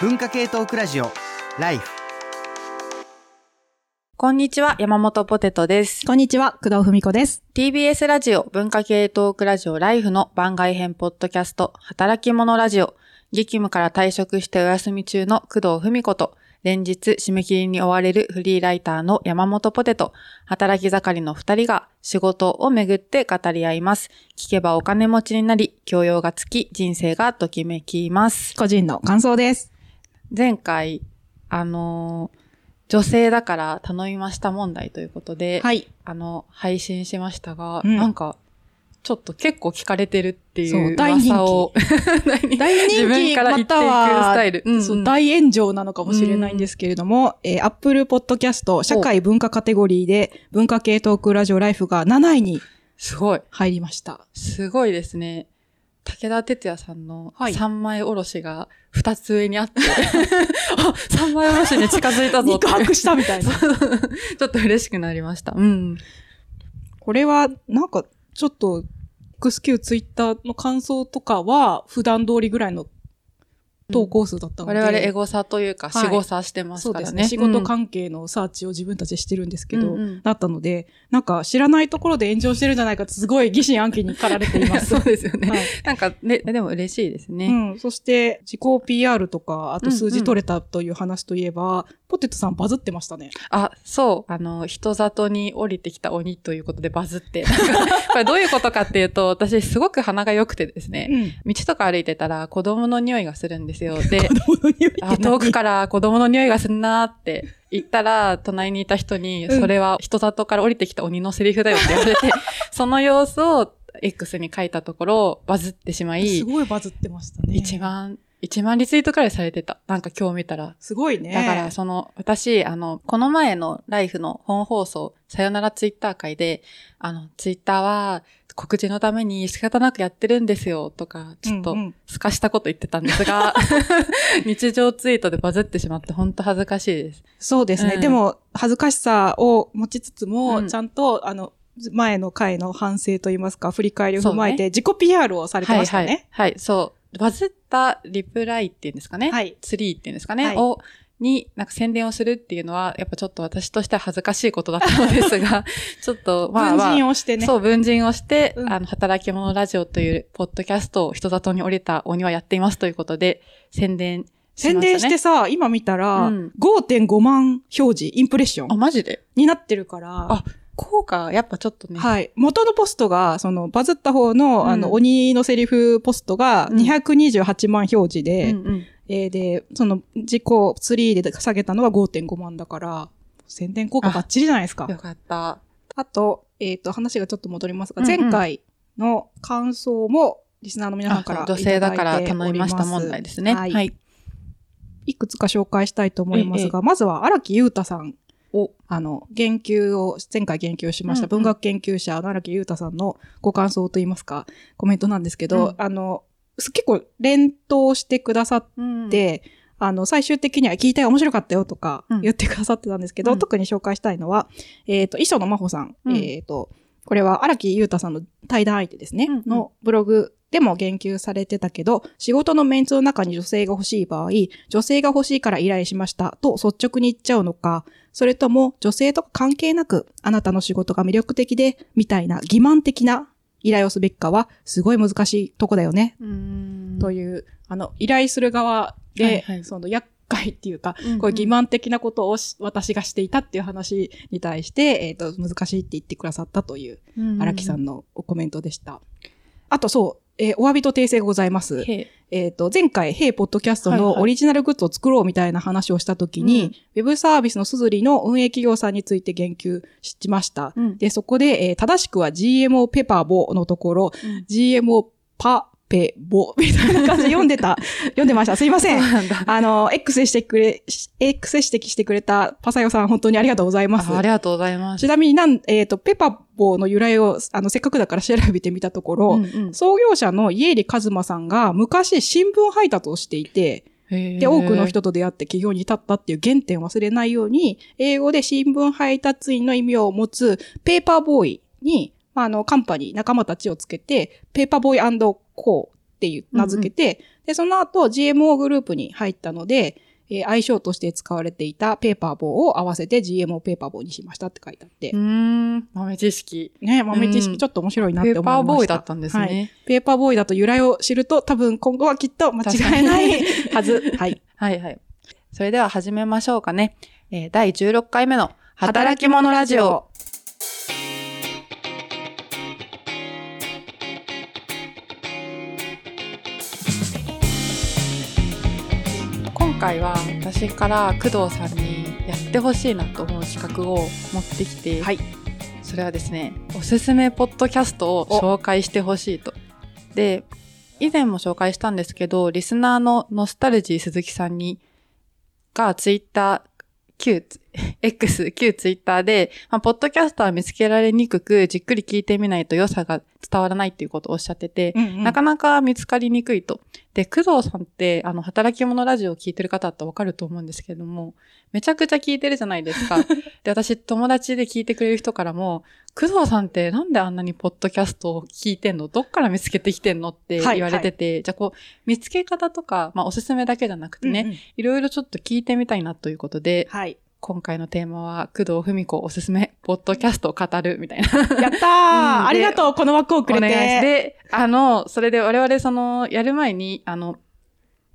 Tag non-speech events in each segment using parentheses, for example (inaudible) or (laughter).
文化系トークラジオライフこんにちは、山本ポテトです。こんにちは、工藤文子です。TBS ラジオ文化系トークラジオライフの番外編ポッドキャスト、働き者ラジオ。激務から退職してお休み中の工藤文子と、連日締め切りに追われるフリーライターの山本ポテト、働き盛りの二人が仕事をめぐって語り合います。聞けばお金持ちになり、教養がつき、人生がときめきます。個人の感想です。前回、あのー女性だから頼みました問題ということで、はい。あの、配信しましたが、うんなんか、ちょっと結構聞かれてるってそいうう大人気噂を (laughs) 大人気大人自分気から言っていくまたはスタイル。うんう大炎上なのかもしれないんですけれども、えー、Apple Podcast 社会文化カテゴリーで文化系トークラジオライフが7位にすごい。入りました。すごいですね。武田鉄矢さんのはい三枚おろしが二つ上にあって、(laughs) あ、三枚おろしに近づいたぞって (laughs) 肉薄したみたいな。(laughs) ちょっと嬉しくなりました。うん。これは、なんか、ちょっと、x q ツイッターの感想とかは、普段通りぐらいの投稿数だったので、我々エゴサというか、はい死語サしてますからね。そうですね。仕事うん関係のサーチを自分たちでしてるんですけど、うんうんだったので、なんか知らないところで炎上してるんじゃないかすごい疑心暗鬼に駆られています。(laughs) そうですよね。はいなんかね、でも嬉しいですね。うん。そして、自己 PR とか、あと数字取れたという話といえば、ポテトさんバズってましたね。あ、そう。あの、人里に降りてきた鬼ということでバズって。(laughs) これどういうことかっていうと、私すごく鼻が良くてですね、うん、道とか歩いてたら子供の匂いがするんですよ。(laughs) で、あ遠くから子供の匂いがするなーって言ったら、隣にいた人に、それは人里から降りてきた鬼のセリフだよって言われて、うん、その様子を X に書いたところ、バズってしまい。すごいバズってましたね。一番1万リツイートくらいされてた。なんか今日見たら。すごいね。だからその、私、あの、この前のライフの本放送、さよならツイッター会で、あの、ツイッターは告知のために仕方なくやってるんですよとか、ちょっとすかしたこと言ってたんですが、うんうん、日常ツイートでバズってしまって本当恥ずかしいです。そうですね。うん、でも、恥ずかしさを持ちつつも、うん、ちゃんと、あの、前の回の反省といいますか、振り返りを踏まえて、自己 PR をされてましたね。ねはい、はい、はい、そう。バズったリプライっていうんですかね？はいツリーっていうんですかね？はいを、に、なんか宣伝をするっていうのは、やっぱちょっと私としては恥ずかしいことだったのですが、(laughs) ちょっと、まあ文まあ、人をしてね。そう、文人をして、うんあの、働き者ラジオというポッドキャストを人里に降りた鬼はやっていますということで、宣伝しましたね。宣伝してさ、今見たら、うん5.5万表示、インプレッショあ、ンマジで？になってるから、あ効果、やっぱちょっとね。はい。元のポストが、その、バズった方の、うんあの、鬼のセリフポストがうん228万表示で、うんうんえーで、その、自己3で下げたのは5.5万だから、宣伝効果バッチリじゃないですか。よかった。あと、えっ、と、話がちょっと戻りますが、うんうん前回の感想も、リスナーの皆さんから女性だから頼みました問題ですね。はい。はい。いくつか紹介したいと思いますが、まずは荒木優太さん。おあの、言及を、前回言及しました、文学研究者の荒木優太さんのご感想といいますか、コメントなんですけど、うん。あの、す結構連投してくださっうん。て、あの、最終的には聞いたよ、面白かったよとかうん。言ってくださってたんですけど、うん。特に紹介したいのは、えっ、と、磯野真帆さん。うん。えっ、と、これは荒木優太さんの対談相手ですね、うんうん。のブログでも言及されてたけど、仕事のメンツの中に女性が欲しい場合、女性が欲しいから依頼しましたと率直に言っちゃうのか、それとも女性とか関係なくあなたの仕事が魅力的で、みたいな欺瞞的な依頼をすべきかは、すごい難しいとこだよね。うんという、あの、依頼する側で、はいはいその厄介っていうか、うんうんこういう欺瞞的なことをし私がしていたっていう話に対して、えっ、と、難しいって言ってくださったという、荒木さんのコメントでした。あとそう、えーお詫びと訂正がございます。へえっ、と、前回、ヘイポッドキャストのはいはい。オリジナルグッズを作ろうみたいな話をしたときに、うん。ウェブサービスのすずりの運営企業さんについて言及しました。うん。で、そこで、えー正しくは GMO ペパボのところ、うん。GMO パペボみたいな感じで読んでた、(laughs) 読んでました。すいません。あの、X してくれ、X 指摘してくれたパサヨさん、本当にありがとうございますあ。ありがとうございます。ちなみになん、えっ、と、ペパボの由来を、あの、せっかくだから調べてみたところ、うんうん創業者の家入一馬さんが昔新聞配達をしていて、で、多くの人と出会って起業に至ったっていう原点を忘れないように、英語で新聞配達員の意味を持つペーパーボーイに、まあ、あの、カンパニー、仲間たちをつけて、ペーパーボーイコーっっていう名付けて、で、その後 GMO グループに入ったので、えー愛称として使われていたペーパーボーを合わせて GMO ペーパーボーにしましたって書いてあってう。ーん、豆知識。ね、豆知うん識ちょっと面白いなってペ思いました。ーパーボーイだったんですね。はい。ペーパーボーイだと由来を知ると多分今後はきっと間違いない (laughs) はず。はい。はいはい。それでは始めましょうかね。えー第16回目の働き者ラジオ。回は私から工藤さんにやってほしいなと思う企画を持ってきて、はい。それはですね、おすすめポッドキャストを紹介してほしいと。で、以前も紹介したんですけど、リスナーのノスタルジー鈴木さんに、がツイッター、旧、(laughs) X、旧ツイッターで、まあ、ポッドキャストは見つけられにくく、じっくり聞いてみないと良さが伝わらないっていうことをおっしゃってて、うんうんなかなか見つかりにくいと。で、工藤さんって、あの、働き者ラジオを聞いてる方だってわかると思うんですけれども、めちゃくちゃ聞いてるじゃないですか。(laughs) で、私、友達で聞いてくれる人からも、工藤さんってなんであんなにポッドキャストを聞いてんの？どっから見つけてきてんの？ってはい言われてて、じゃあこう、見つけ方とか、まあ、おすすめだけじゃなくてね、うんうんいろいろちょっと聞いてみたいなということで、はい。今回のテーマは、工藤文子おすすめ、ポッドキャストを語るみたいな。やったー、うんありがとうこの枠をくれて。お願いして、あの、それで我々その、やる前に、あの、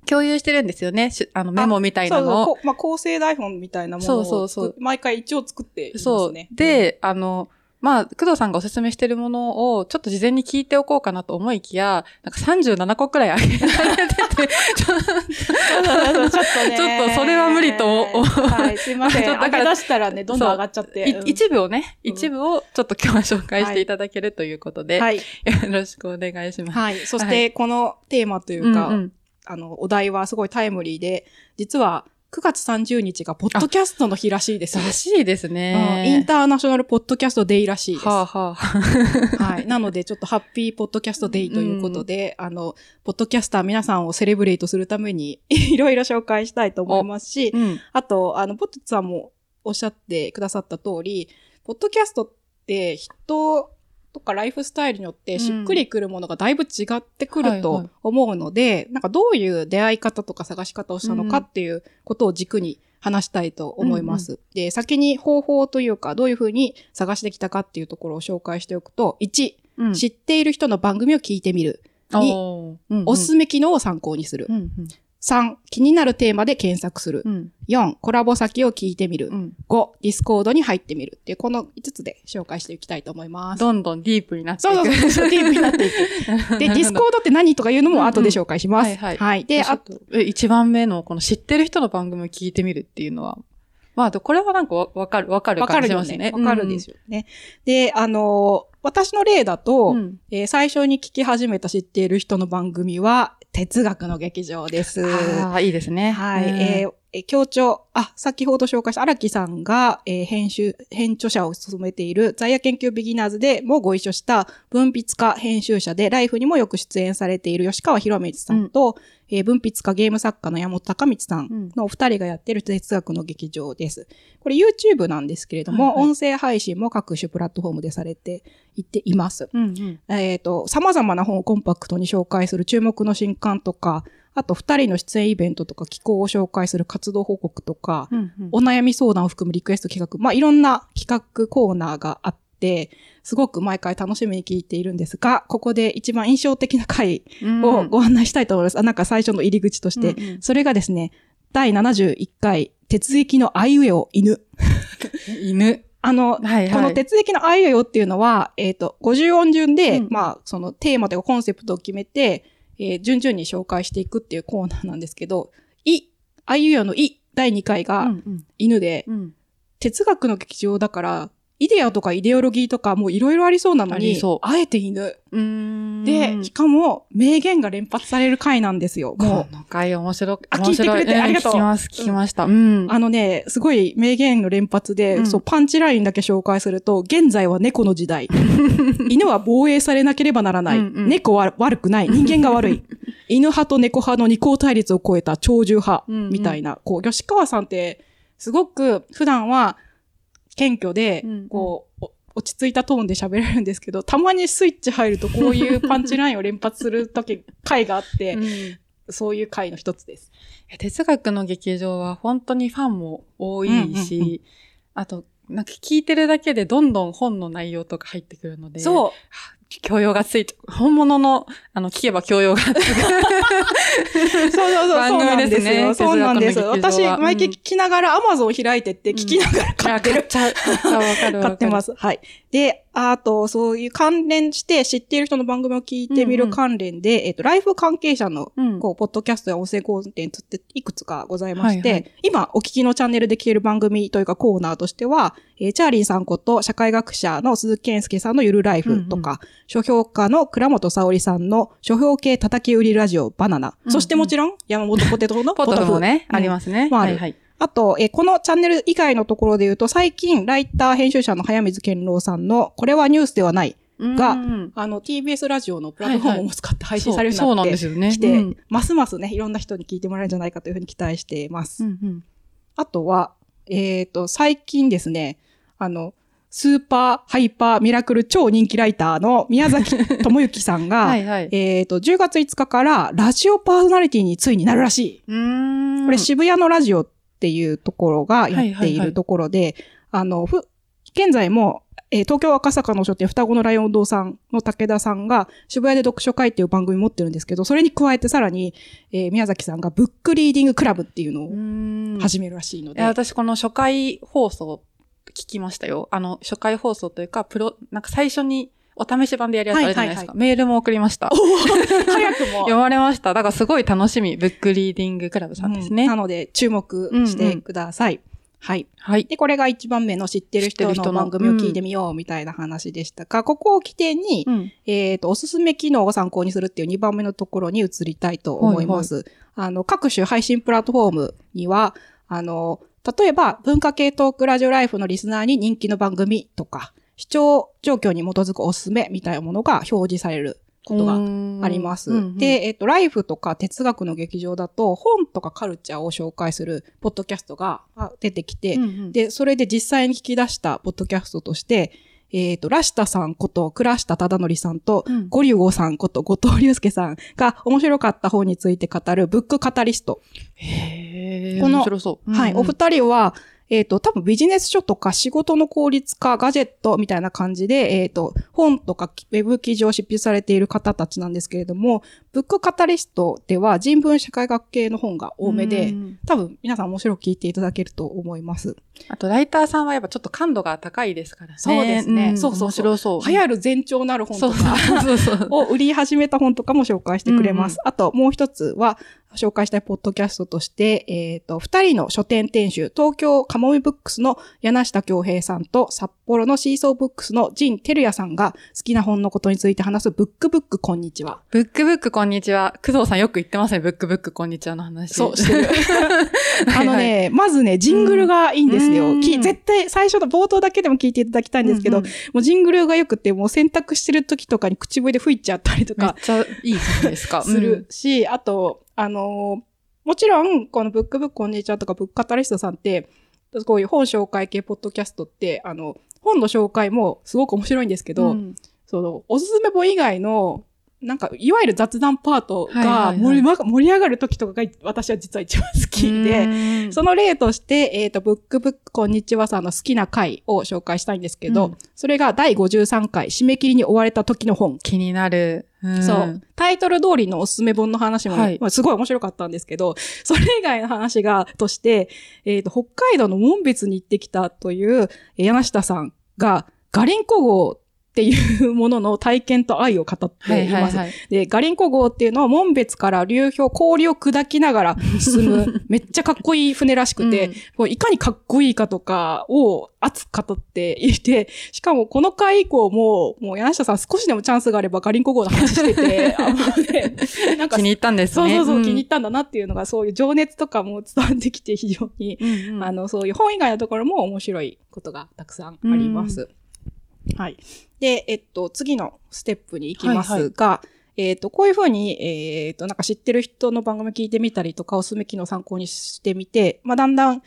共有してるんですよね。しあの、メモみたいなそうのを。そうこまあ、構成台本みたいなものをそうそうそう作毎回一応作っていますそうね。。で、あの、まあ、工藤さんがおすすめしてるものを、ちょっと事前に聞いておこうかなと思いきや、なんか37個くらいあげられてて、(laughs) ちょっとちょっとね。ちょっとそれは無理と思うはい、すいません。ちょっとだか出したらね、どんどん上がっちゃって。いうん一部をね、うん一部をちょっと今日は紹介していただけるということで、はい。よろしくお願いします。はい。そしはて、このテーマというか、うんうんあの、お題はすごいタイムリーで、実は9月30日がポッドキャストの日らしいです。らしいですうんね。インターナショナルポッドキャストデイらしいです。はあはあ。はい。なので、ちょっとハッピーポッドキャストデイということで、あの、ポッドキャスター皆さんをセレブレイトするために、(laughs) いろいろ紹介したいと思いますし、うん。あと、あの、ポットさんもおっしゃってくださった通り、ポッドキャストって人とかライフスタイルによってしっくりくるものがだいぶ違ってくるはいはい。と思うので、なんかどういう出会い方とか探し方をしたのかっていうことを軸に話したいと思います。で、先に方法というか、どういうふうに探してきたかっていうところを紹介しておくと、1、うん。知っている人の番組を聞いてみる。におー。うん。おすすめ機能を参考にする。うんうん3、気になるテーマで検索する。うん4、コラボ先を聞いてみる。うん5、ディスコードに入ってみるっていう、この5つで紹介していきたいと思います。どんどんディープになっていく。そうそうそうディープになっていく。で、(laughs) ディスコードって何とかいうのも後で紹介します。うんうんはいはいで、あとえ一番目のこの知ってる人の番組を聞いてみるっていうのは、まあ、これはなんかわわかる、わかるわか感。じしますね。わかるですよね。で、あのー私の例だと、うんえー最初に聞き始めた知っている人の番組は、哲学の劇場です。ああ、いいですね。はい。うんえーえー協調、あ、先ほど紹介した荒木さんが、えー編集、編著者を務めている在野研究ビギナーズでもご一緒した文筆家編集者でライフにもよく出演されている吉川博光さんと、えー文筆家ゲーム作家の山本隆光さんのお二人がやっている哲学の劇場です。これ YouTube なんですけれども、はいはい音声配信も各種プラットフォームでされていっています。うんうん。えっ、と、様々な本をコンパクトに紹介する注目の新刊とか、あと二人の出演イベントとか寄稿を紹介する活動報告とか、うんうんお悩み相談を含むリクエスト企画、まあ、いろんな企画コーナーがあって、すごく毎回楽しみに聞いているんですが、ここで一番印象的な回をご案内したいと思います。あなんか最初の入り口として。うんうんそれがですね、第71回、鉄液のあいうえお犬。(laughs) 犬。あの、はいはい。この鉄液のあいうえおっていうのは、えっ、と、50音順で、うん。まあ、そのテーマというかコンセプトを決めて、えー順々に紹介していくっていうコーナーなんですけど、い、あいうえおのい、第2回うがんうん。犬で、うん。哲学の劇場だから、イデアとかイデオロギーとかもういろいろありそうなのにあえて犬。で、しかも名言が連発される回なんですよ。ももう、の回面白く、あ面白聞いてくれてうんありがとう聞きます、聞きました。うん。う、あのね、すごい名言の連発で、うんそう、パンチラインだけ紹介すると、現在は猫の時代。(laughs) 犬は防衛されなければならない。うんうん猫は悪くない。人間が悪い。(laughs) 犬派と猫派の二項対立を超えた長寿派。うんうんみたいな。こう、吉川さんって、すごく普段は謙虚で、うんうんこう、お落ち着いたトーンで喋れるんですけど、たまにスイッチ入るとこういうパンチラインを連発する時、回があって、うんそういう回の一つです。哲学の劇場は本当にファンも多いし、うんうんうんあと、なんか聞いてるだけでどんどん本の内容とか入ってくるので、そう。教養がついて、本物の、あの、聞けば教養がつく。(laughs) そうそうそう。番組ですねそうなんです私、毎回聞きながら、アマゾン開いてって、聞きながら買ってる。買っちゃう。(laughs) 買ってます。はい。で、あと、そういう関連して知っている人の番組を聞いてみる関連で、えっと、ライフ関係者の、うん。こう、ポッドキャストや音声コンテンツっていくつかございまして、はいはい今、お聞きのチャンネルで聞ける番組というかコーナーとしては、えーチャーリーさんこと社会学者の鈴木健介さんのゆるライフとか、書評家の倉本沙織さんの書評系叩き売りラジオバナナ、うんそしてもちろん山本ポテトのポトフもね、ありす。ますね。まあはいはい。あと、えーこのチャンネル以外のところで言うと、最近、ライター編集者の早水健郎さんの、これはニュースではない、がうんあの、TBS ラジオのプラットフォームを使って配信されるよそうになってなんですよね。きて、うんますますね、いろんな人に聞いてもらえるんじゃないかというふうに期待しています。うんうんあとは、えっ、と、最近ですね、あの、スーパー、ハイパー、ミラクル超人気ライターの宮崎智之さんが、(laughs) はいはい。えっと、10月5日からラジオパーソナリティについになるらしい。うーん。これ渋谷のラジオっていうところがやっているところで、あの、ふ、現在も、えー東京赤坂の書店双子のライオン堂さんの武田さんが渋谷で読書会っていう番組持ってるんですけど、それに加えてさらに、えー宮崎さんがブックリーディングクラブっていうのうを。始めるらしいので。私この初回放送聞きましたよ。あの、初回放送というか、プロ、なんか最初にお試し版でやるやつあるじゃないですか。はいメールも送りました。早くも (laughs) 読まれました。だからすごい楽しみ。ブックリーディングクラブさんですね。うんなので、注目してください。はい。はい。で、これが一番目の知ってる人の番組を聞いてみようみたいな話でしたが、ここを起点に、うん。えっ、と、おすすめ機能を参考にするっていう2番目のところに移りたいと思います。あの、各種配信プラットフォームには、あの、例えば、文化系トークラジオライフのリスナーに人気の番組とか、視聴状況に基づくおすすめみたいなものが表示されることがあります。うんうんで、えっ、と、ライフとか哲学の劇場だと、本とかカルチャーを紹介するポッドキャストがあ出てきて、うんうんで、それで実際に聞き出したポッドキャストとして、えっ、と、ラシタさんこと倉下忠則さんと、うんゴリュゴさんこと後藤隆介さんが面白かった本について語るブックカタリスト。へーこの面白そう。はい。お二人は、えっ、と、多分ビジネス書とか仕事の効率化、ガジェットみたいな感じで、えっ、と、本とかウェブ記事を執筆されている方たちなんですけれども、ブックカタリストでは人文社会学系の本が多めで、うん多分皆さん面白く聞いていただけると思います。あと、ライターさんはやっぱちょっと感度が高いですからね。そうですねんそうそうそう面白そう。流行る前兆なる本とか。(laughs) を売り始めた本とかも紹介してくれます。あと、もう一つは、紹介したいポッドキャストとして、えっ、と、二人の書店店主、東京カモミブックスの柳下京平さんと、札幌のシーソーブックスのジン・テルヤさんが好きな本のことについて話すブックブックこんにちは。ブックブックこんにちは。工藤さんよく言ってますね。ブックブックこんにちはの話。そう、してる。(laughs) は (laughs) いあのね、まずね、ジングルがいいんですよ。うん。き絶対、最初の冒頭だけでも聞いていただきたいんですけど、うんうん。もうジングルが良くて、もう洗濯してる時とかに口笛で吹いちゃったりとか、めっちゃいいじゃないですか。(laughs) するし、あと、あのーもちろん、このブックブックこんにちはとか、ブックカタリストさんって、こういう本紹介系ポッドキャストって、あの、本の紹介もすごく面白いんですけど、うん。その、おすすめ本以外の、なんか、いわゆる雑談パートが盛り,、上がる時とかが、私は実は一番好きで、うんその例として、えっ、と、ブックブックこんにちはさんの好きな回を紹介したいんですけど、うんそれが第53回、締め切りに追われた時の本。気になる。んそう。。タイトル通りのおすすめ本の話も、はいまあすごい面白かったんですけど、(laughs) それ以外の話が、として、えっ、と、北海道の門別に行ってきたという、えー柳下さんが、ガリンコ号っていうものの体験と愛を語っています。はい。で、ガリンコ号っていうのは門別から流氷、氷を砕きながら進む、(laughs) めっちゃかっこいい船らしくて、うんこういかにかっこいいかとかを熱く語っていて、しかもこの回以降も、もう柳下さん少しでもチャンスがあればガリンコ号の話してて、(laughs) あのねなんか気に入ったんですね。そうそうそう、ん気に入ったんだなっていうのが、そういう情熱とかも伝わってきて非常に、うんうんあの、そういう本以外のところも面白いことがたくさんあります。はい。で、えっと、次のステップに行きますが、えっと、こういうふうに、えっと、なんか知ってる人の番組聞いてみたりとか、おすすめ機能を参考にしてみて、まあ、だんだん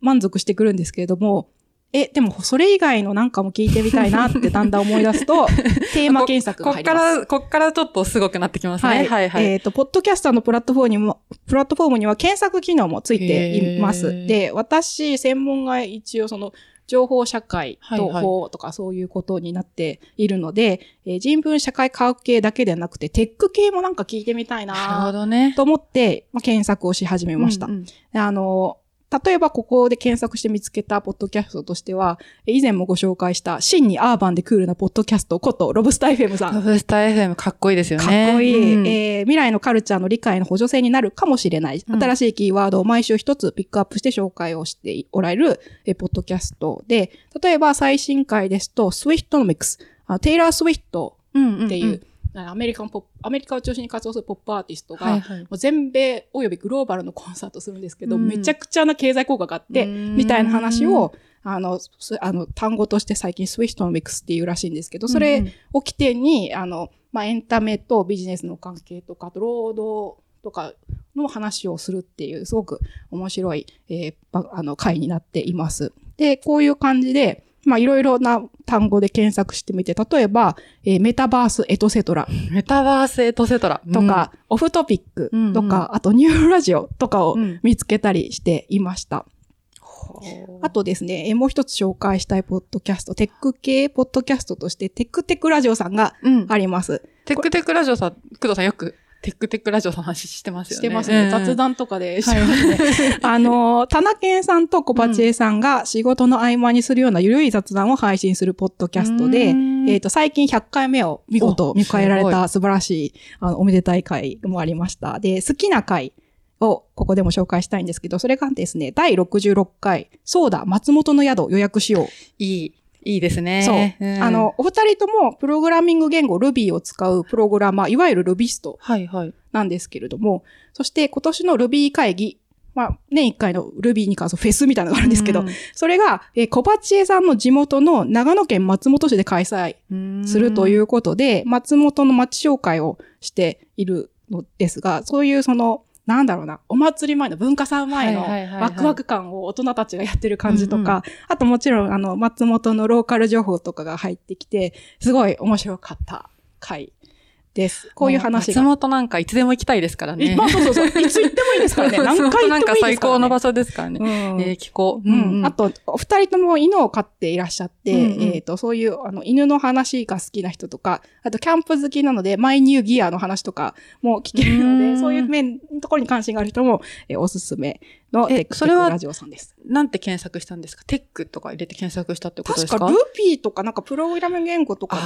満足してくるんですけれども、え、でもそれ以外のなんかも聞いてみたいなって (laughs) だんだん思い出すと、テーマ検索がこっか入ります。ら、こっからちょっとすごくなってきますね。はいはい。えっ、と、ポッドキャスターのプラットフォームにも、プラットフォームには検索機能もついていまへす。ーで、私、専門が一応その、情報社会とはいはい法とかそういうことになっているので、えー人文社会科学系だけではなくて、テック系もなんか聞いてみたいなるほなどね。と思って、まあ、検索をし始めました。うんうんであの、例えばここで検索して見つけたポッドキャストとしては、え以前もご紹介した、真にアーバンでクールなポッドキャストこと、ロブスター FM さん。ロブスター FM かっこいいですよね。かっこいい、うんえー未来のカルチャーの理解の補助線になるかもしれない。うん新しいキーワードを毎週一つピックアップして紹介をしておられる、えーポッドキャストで、例えば最新回ですと、スウィフトノミクス、あテイラー・スウィフトうんうんうんっていう、あアメリカンポ、アメリカを中心に活動するポップアーティストが、はいはい。もう全米およびグローバルのコンサートするんですけど、うん。めちゃくちゃな経済効果があって、うん。みたいな話を、あの、すあの、単語として最近スウィフトノミクスっていうらしいんですけど、それを起点に、あの、まあ、エンタメとビジネスの関係とか、労働とかの話をするっていう、すごく面白い、えーばあの、回になっています。で、こういう感じで、まあ、いろいろな単語で検索してみて、例えば、えーメタバースエトセトラメタバースエトセトラ。とか、オフトピックうんとか、あとニューラジオとかをうん見つけたりしていました。うん、あとですね、えーもう一つ紹介したいポッドキャスト、テック系ポッドキャストとして、テックテックラジオさんがうん。あります。テックテックラジオさん、工藤さんよくテックテックラジオの話してますよね。してますね。うん雑談とかでしてますね。(laughs) あの、田中健さんと小鉢江さんが仕事の合間にするようなゆるい雑談を配信するポッドキャストで、うんえっ、と、最近100回目を見事お迎えられた素晴らしい、あの、おめでたい回もありました。で、好きな回をここでも紹介したいんですけど、それがですね、第66回、そうだ、松本の宿予約しよう。いい、いいですね。そう、んあ、の、お二人ともプログラミング言語 Ruby を使うプログラマー、いわゆるい。なんですけれども、そして今年の Ruby 会議、まあ、年一回の Ruby に関するフェスみたいなのがあるんですけど、うんそれが、えー小鉢江さんの地元の長野県松本市で開催するといううことで、松本の町紹介をしているのですが、そういうその、なんだろうな、お祭り前の文化祭前のワクワク感を大人たちがやってる感じとか、あともちろんあの、松本のローカル情報とかが入ってきて、すごい面白かった回です。こういう話が。松本なんかいつでも行きたいですからね。まあそうそうそう。いつ行ってもいいですからね。(laughs) 何回行ってもいいですから、ね。なんか最高の場所ですからね。うんえー、聞こう。うんあと、お二人とも犬を飼っていらっしゃって、うんうんえっ、と、そういう、あの、犬の話が好きな人とか、あと、キャンプ好きなので、マイニューギアの話とかも聞けるので、うんそういう面、ところに関心がある人も、えーおすすめのえテックテそれはックラジオさんです。なんて検索したんですか？テックとか入れて検索したってことですか？確か、ルピーとか、なんか、プログラム言語とかで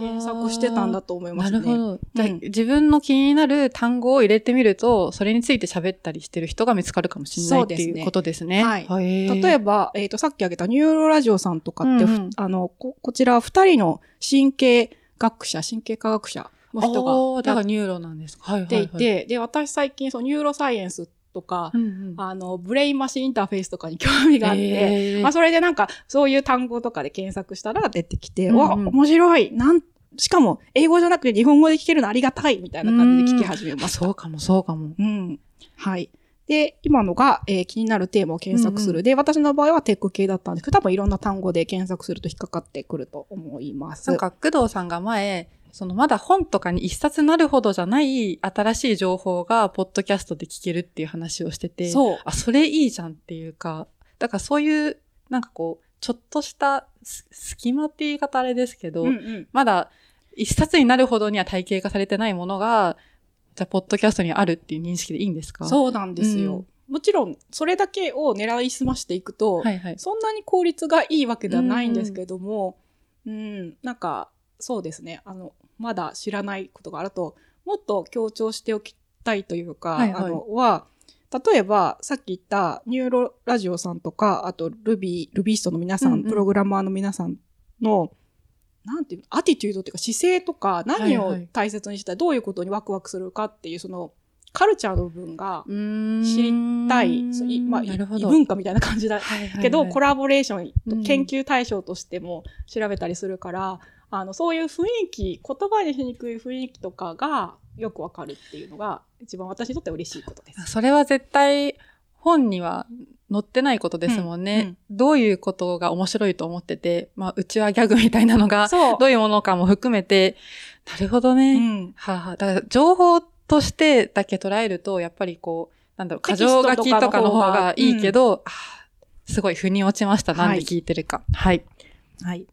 検索してたんだと思いまするほど。じゃあうん。自分の気になる単語を入れてみると、それについて喋ったりしてる人が見つかるかもしれないっていうことですね。はい。例例えば、えっ、と、さっき挙げたニューロラジオさんとかって、うんうん。あの、こ、こちら二人の神経学者、神経科学者の人がだからニューロなんですか。はいはい、はい。ていて、で、私最近、そのニューロサイエンスとか、うんうん、あの、ブレインマシンインターフェースとかに興味があって、え。ーまあ、それでなんか、そういう単語とかで検索したら出てきて、うんうん。わ、面白い。なん、しかも、英語じゃなくて日本語で聞けるのありがたいみたいな感じで聞き始めました。そうかも、そうかも。うん。はい。で、今のが、えー気になるテーマを検索する。うんうで、私の場合はテック系だったんですけど、多分いろんな単語で検索すると引っかかってくると思います。なんか、工藤さんが前、そのまだ本とかに一冊なるほどじゃない新しい情報がポッドキャストで聞けるっていう話をしてて、そう。あ、それいいじゃんっていうか、だからそういう、なんかこう、ちょっとしたす隙間って言い方あれですけど、うんうん。まだ一冊になるほどには体系化されてないものが、じゃあ、ポッドキャストにあるっていう認識でいいんですか？う。そうなんですよ。もちろん、それだけを狙い澄ましていくと、はいはい。そんなに効率がいいわけではないんですけども、うん、なんか、そうですね。あの、まだ知らないことがあると、もっと強調しておきたいというか、はいはいあの、は、例えば、さっき言ったニューロラジオさんとか、あと、ルビー、ルビーストの皆さん、うんうん。プログラマーの皆さんの、なんていうの、アティチュードっていうか姿勢とか、何をはいはい。大切にしたらどういうことにワクワクするかっていう、その、カルチャーの部分が知りたい、まあ。異文化みたいな感じだ。はいはいはい。けど、コラボレーションうん。と研究対象としても調べたりするから、あの、そういう雰囲気、言葉にしにくい雰囲気とかがよくわかるっていうのが、一番私にとって嬉しいことです。それは絶対本には載ってないことですもんね。うんうんどういうことが面白いと思ってて、まあ、うちはギャグみたいなのが。(laughs) どういうものかも含めて、なるほどね。うん。はあはあ、だから情報としてだけ捉えると、やっぱりこう、なんだろう、テキスト過剰書きとかの方がいいけど、とあーすごい腑に落ちました。なんで聞いてるか。はい。はい。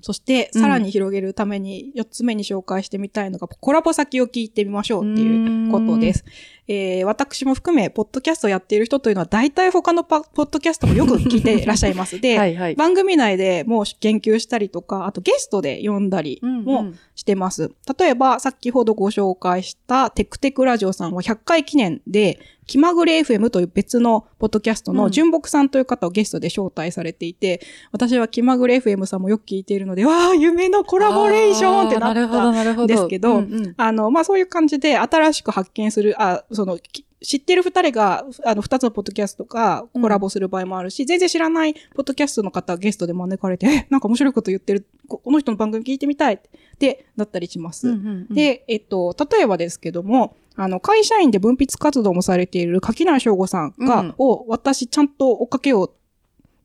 そして、うんさらに広げるために、4つ目に紹介してみたいのが、コラボ先を聞いてみましょうっていうことです。えー、私も含め、ポッドキャストをやっている人というのは、大体他のパポッドキャストもよく聞いていらっしゃいます。(laughs) で、はいはい。番組内でもう言及したりとか、あとゲストで呼んだりうんもしてます。例えば、先ほどご紹介したテクテクラジオさんは100回記念で、気まぐれ FM という別のポッドキャストうんの純木さんという方をゲストで招待されていて、私は気まぐれ FM さんもよく聞いているので、わあ、夢のコラボレーションってなった。なるほど。ですけどうんうんあの、まあ、そういう感じで新しく発見する、あ、その、き知ってる二人が、あの、二つのポッドキャストがコラボする場合もあるし、全然知らないポッドキャストの方がゲストで招かれて、え、なんか面白いこと言ってる、ここの人の番組聞いてみたいって、なったりします。うんうんうん、で、えっと、例えばですけども、あの、会社員で分泌活動もされている柿内翔吾さんが、うん。を私ちゃんと追っかけよう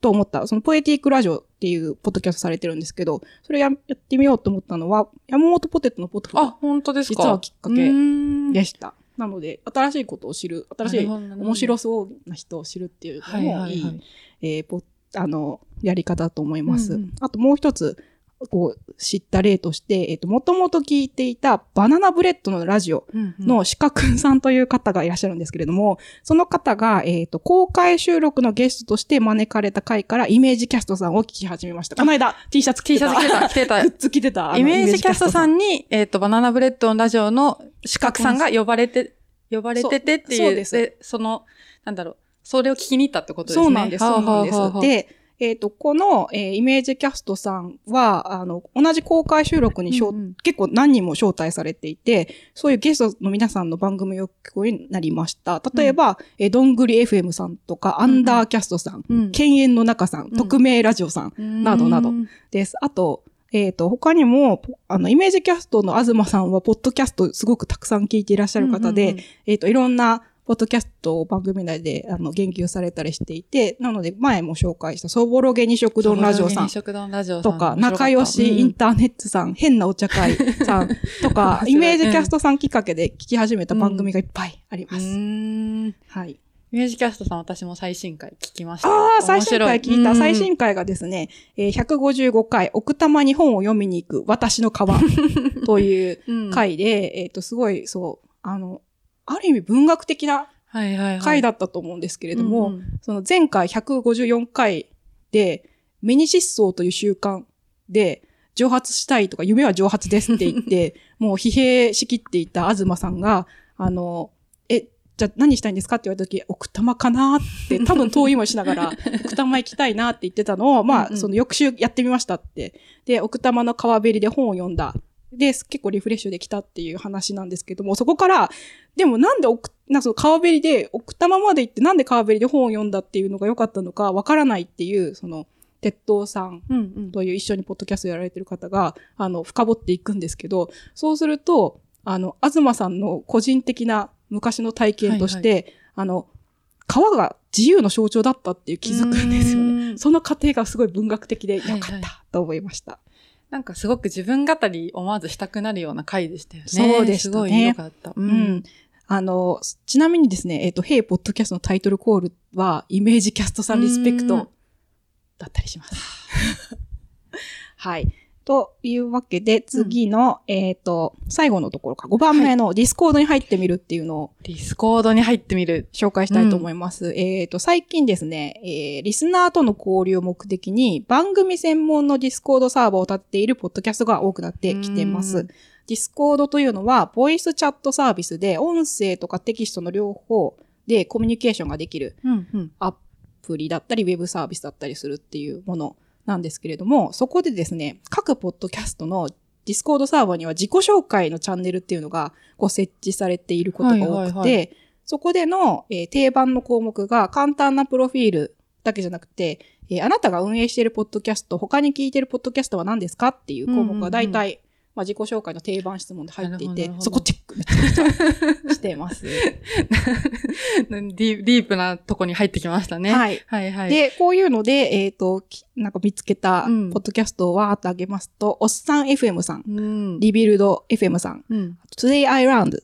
と思った、そのポエティックラジオっていうポッドキャストされてるんですけど、それややってみようと思ったのは、山本ポテトのポテトあ、本当ですか？実はきっかけでした。なので、新しいことを知る、新しい面白そうな人を知るっていうのはいもいはいはいい、えーポあの、やり方だと思います。うんうん。あともう一つ、こう、知った例として、えっ、と、もともと聞いていたバナナブレッドのラジオの鹿くんさんという方がいらっしゃるんですけれども、その方が、えっ、と、公開収録のゲストとして招かれた回からイメージキャストさんを聞き始めました。この間、T シャツ着てた。T シャツ着てた、着てた (laughs) グ。ッズ着てた。イメージキャストさんんに、えっ、と、バナナブレッドのラジオの鹿くんさんが呼ばれて、呼ばれててっていう。そうですその、なんだろう、それを聞きに行ったってことですね。そうなんです。そうなんです。で、えっ、と、この、えーイメージキャストさんは、あの、同じ公開収録に、招うんうん。結構何人も招待されていて、そういうゲストの皆さんの番組を聞くようになりました。例えば、えーどんぐり FM さんとか、アンダーキャストさん、うん。犬猿の中さん、うん。匿名ラジオさんなどなど。うんです。あと、えっ、と、他にも、ポあの、イメージキャストの東さんは、ポッドキャストすごくたくさん聞いていらっしゃる方で、うんうんうん。えっ、と、いろんな、ポッドキャストを番組内で、あの、言及されたりしていて、なので、前も紹介した、そぼろげに食丼ラジオさん。二食丼ラジオとか、仲良しインターネットさん、変なお茶会さん。(laughs) とか、イメージキャストさんきっかけで聞き始めた番組がいっぱいあります。はい。イメージキャストさん私も最新回聞きました。ああ、最新回聞いた。最回新回がですね、えー155回、奥多摩に本を読みに行く、私の川という (laughs) 回で、えっ、と、すごい、そう、あの、ある意味文学的な。回だったと思うんですけれども、その前回154回で、ミニ失踪という習慣で、蒸発したいとか、夢は蒸発ですって言って、(laughs) もう疲弊しきっていた東さんが、あの、え、じゃあ何したいんですかって言われた時、奥多摩かなって、多分遠いもしながら、(laughs) 奥多摩行きたいなって言ってたのを、まあ、その翌週やってみましたって。で、奥多摩の川べりで本を読んだ。で、結構リフレッシュできたっていう話なんですけども、そこから、でもなんで奥、なんかその川べりで、奥多摩まで行ってなんで川べりで本を読んだっていうのが良かったのかわからないっていう、その、鉄道さん。という一緒にポッドキャストやられてる方が、あの、深掘っていくんですけど、そうすると、あの、東さんの個人的な昔の体験として、あの、川が自由の象徴だったっていう気づくんですようね。んその過程がすごい文学的で良かっはいはいたと思いました。なんかすごく自分語り思わずしたくなるような回でしたよね。そうでしたねすごい良かった。ううん。あの、ちなみにですね、えっ、と、ヘイポッドキャストのタイトルコールは、イメージキャストさんうん、リスペクトだったりします。(laughs) はい。というわけで、次の、えっ、と、最後のところか、5番目のディスコードに入ってみるっていうのをディスコードに入ってみる。紹介したいと思います。えっ、と、最近ですね、えーリスナーとの交流を目的に番組専門のディスコードサーバーを立てているポッドキャストが多くなってきてます。んディスコードというのは、ボイスチャットサービスで、音声とかテキストの両方でコミュニケーションができるうんうん。アプリだったり、ウェブサービスだったりするっていうものなんですけれども、そこでですね、各ポッドキャストのディスコードサーバーには自己紹介のチャンネルっていうのがこう設置されていることが多くて、はいはい。はそこでの、えー定番の項目が簡単なプロフィールだけじゃなくて、えーあなたが運営しているポッドキャスト、他に聞いているポッドキャストは何ですかっていう項目が大体まあ、自己紹介の定番質問で入っていてそこチェック (laughs) してます。(laughs) ディディープなとこに入ってきましたね。はい。はいはい。で、こういうので、えっ、と、きなんか見つけたうんポッドキャストをわーっと上げますと、おっさん FM さん、うん。リビルド FM さん、うん。Today I Learned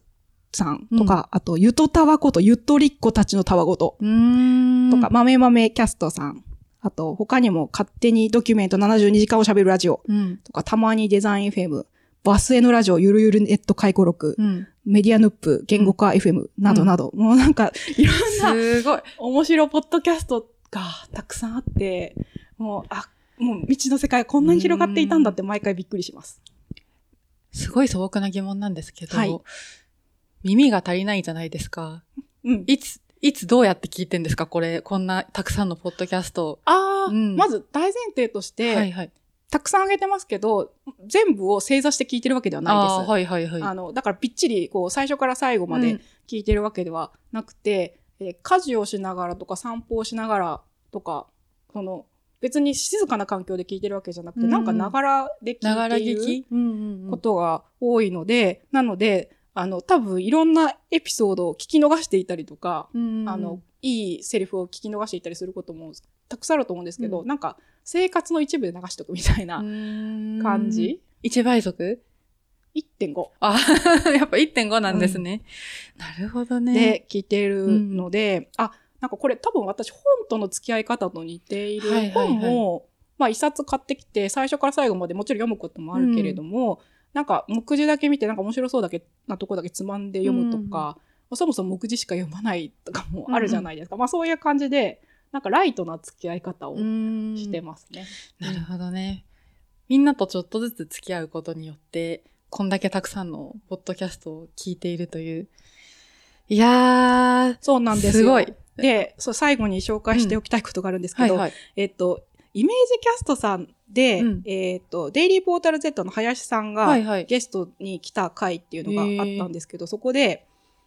さんとか、あと、ゆとたわこと、ゆとりっ子たちのたわごとうーん。とか、、まめまめキャストさん、あと、他にも勝手にドキュメント72時間を喋るラジオうん。とか、たまにデザイン FM、バスへのラジオ、ゆるゆるネット回顧録、うん。メディアヌップ、言語化 FM などなど、もうなんか、いろんなすごい。面白ポッドキャストがたくさんあって、もう、あ、もう未知の世界こんなに広がっていたんだって毎回びっくりします。すごい素朴な疑問なんですけど、はい耳が足りないじゃないですか。うん。いつ、いつどうやって聞いてんですか？これ、こんなたくさんのポッドキャストを。ああ、うんまず大前提として、はいはい。たくさんあげてますけど、全部を正座して聞いてるわけではないです。はいはいはい。あの、だからびっちり、こう、最初から最後までうん聞いてるわけではなくて、えー家事をしながらとか散歩をしながらとか、その、別に静かな環境で聞いてるわけじゃなくて、うんなんかながらでながら聞いている聞き、うんうんうんことが多いので、なので、あの、多分いろんなエピソードを聞き逃していたりとか、うんうんあの、いいセリフを聞き逃していたりすることもたくさんあると思うんですけど、うんなんか生活の一部で流しとくみたいな感じ、一倍速 ?1.5 あ、(laughs) やっぱ1.5なんですね。なるほどね。で聞いてるので、あ、なんかこれ多分私本との付き合い方と似ている。はいはいはい本も、まあ一冊買ってきて最初から最後までもちろん読むこともあるけれども、なんか目次だけ見てなんか面白そうだけなとこだけつまんで読むとか、まあそもそも目次しか読まないとかもあるじゃないですか。まあそういう感じで、なんかライトな付き合い方をしてますね。なるほどね。みんなとちょっとずつ付き合うことによって、こんだけたくさんのポッドキャストを聞いているという。いやー、そうなんですよ。すごい。で、そう最後に紹介しておきたいことがあるんですけど、はいはい。えっと、イメージキャストさんで、うん。えっと、デイリーポータル Z の林さんがはいはい。ゲストに来た回っていうのがあったんですけど、そこで、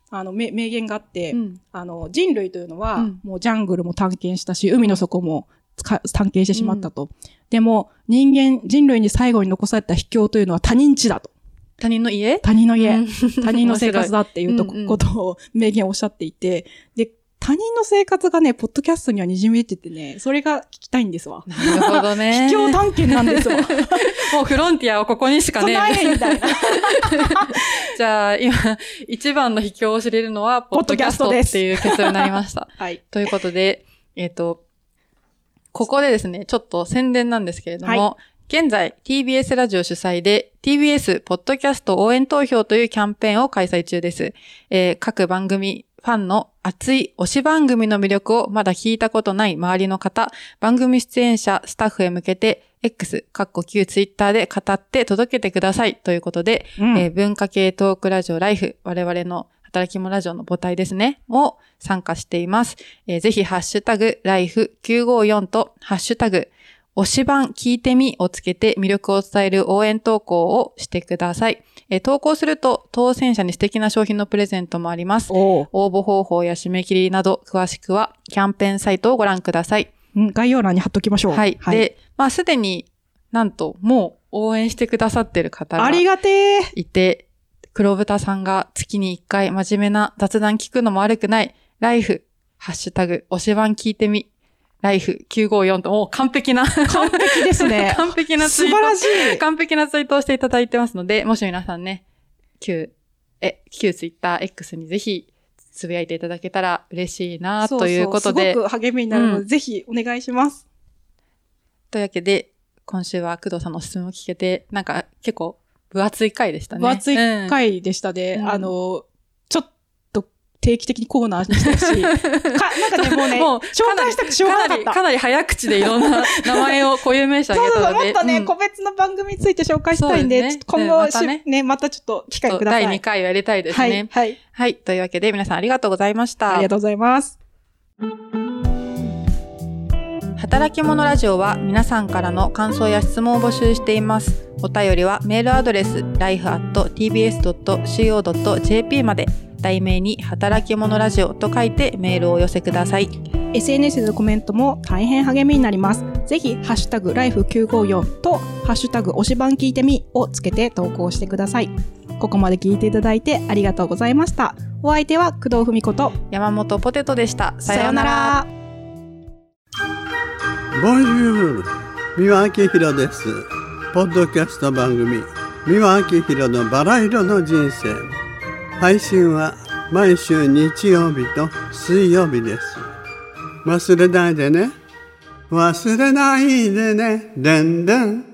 あの、め名言があって、うん。あの、人類というのは、うん。もうジャングルも探検したし、海の底も探検してしまったと。でも、人間、人類に最後に残された秘境というのは他人地だと。他人の家？他人の家、うん。他人の生活だっていうと (laughs) ことを名言おっしゃっていて、で、他人の生活がね、ポッドキャストには滲めててね、それが聞きたいんですわ。なるほどね。(laughs) 秘境探検なんですわ。(laughs) もうフロンティアはここにしかね。ないみたいな。(laughs) じゃあ、今、一番の秘境を知れるのは、ポッドキャストですっていう結論になりました。はい。ということで、えっ、と、ここでですね、ちょっと宣伝なんですけれども、は現在 TBS ラジオ主催で TBS ポッドキャスト応援投票というキャンペーンを開催中です。えー各番組ファンの熱い推し番組の魅力をまだ聞いたことない周りの方、番組出演者、スタッフへ向けて X、かっこ旧 Twitter で語って届けてくださいということで、うんえー文化系トークラジオライフ、我々の働き者ラジオの母体ですね、を参加しています。えーぜひ、ハッシュタグ、ライフ954と、ハッシュタグ、推し版聞いてみをつけて魅力を伝える応援投稿をしてください。えー投稿すると、当選者に素敵な商品のプレゼントもあります。応募方法や締め切りなど、詳しくは、キャンペーンサイトをご覧ください。うん概要欄に貼っときましょう。はい。で、まあ、すでになんと、もう応援してくださってる方がありがてー。いて、黒豚さんが月に一回真面目な雑談聞くのも悪くない、ライフ、ハッシュタグ、推し版聞いてみ、ライフ954と、もう完璧な、完璧ですね。(laughs) 完璧なツイート。素晴らしい。完璧なツイートをしていただいてますので、もし皆さんね、旧、え、旧ツイッター X にぜひ、つぶやいていただけたら嬉しいな、ということで、そうそうすごく励みになるので、うんぜひお願いします。というわけで、今週は工藤さんの質問を聞けて、なんか結構分厚い回でしたね。分厚いうん回でしたで、うんあの、定期的にコーナーにしたし、(laughs) か、なんかね、もうね、もう紹介したくてしょうがかなかった。かなり早口でいろんな名前を固有名詞あ (laughs) そうそうそう、げたので。もっとね、うん個別の番組について紹介したいんで、ね今後、うんまたねしね、またちょっと機会ください。第2回をやりたいですはい、ね。はい。はい。というわけで皆さんありがとうございました。ありがとうございます。働き者ラジオは皆さんからの感想や質問を募集しています。お便りはメールアドレス life.tbs.co.jp まで題名に働き者ラジオと書いてメールをお寄せください。SNS でのコメントも大変励みになります。ぜひ、ハッシュタグライフ954と、ハッシュタグ推し番聞いてみをつけて投稿してください。ここまで聞いていただいてありがとうございました。お相手は工藤文子と、山本ポテトでした。ささような。ら。ボンジュール三輪明宏ですポッドキャスト番組三輪明宏のバラ色の人生配信は毎週日曜日と水曜日です。忘れないでね。忘れないでね。でんでん。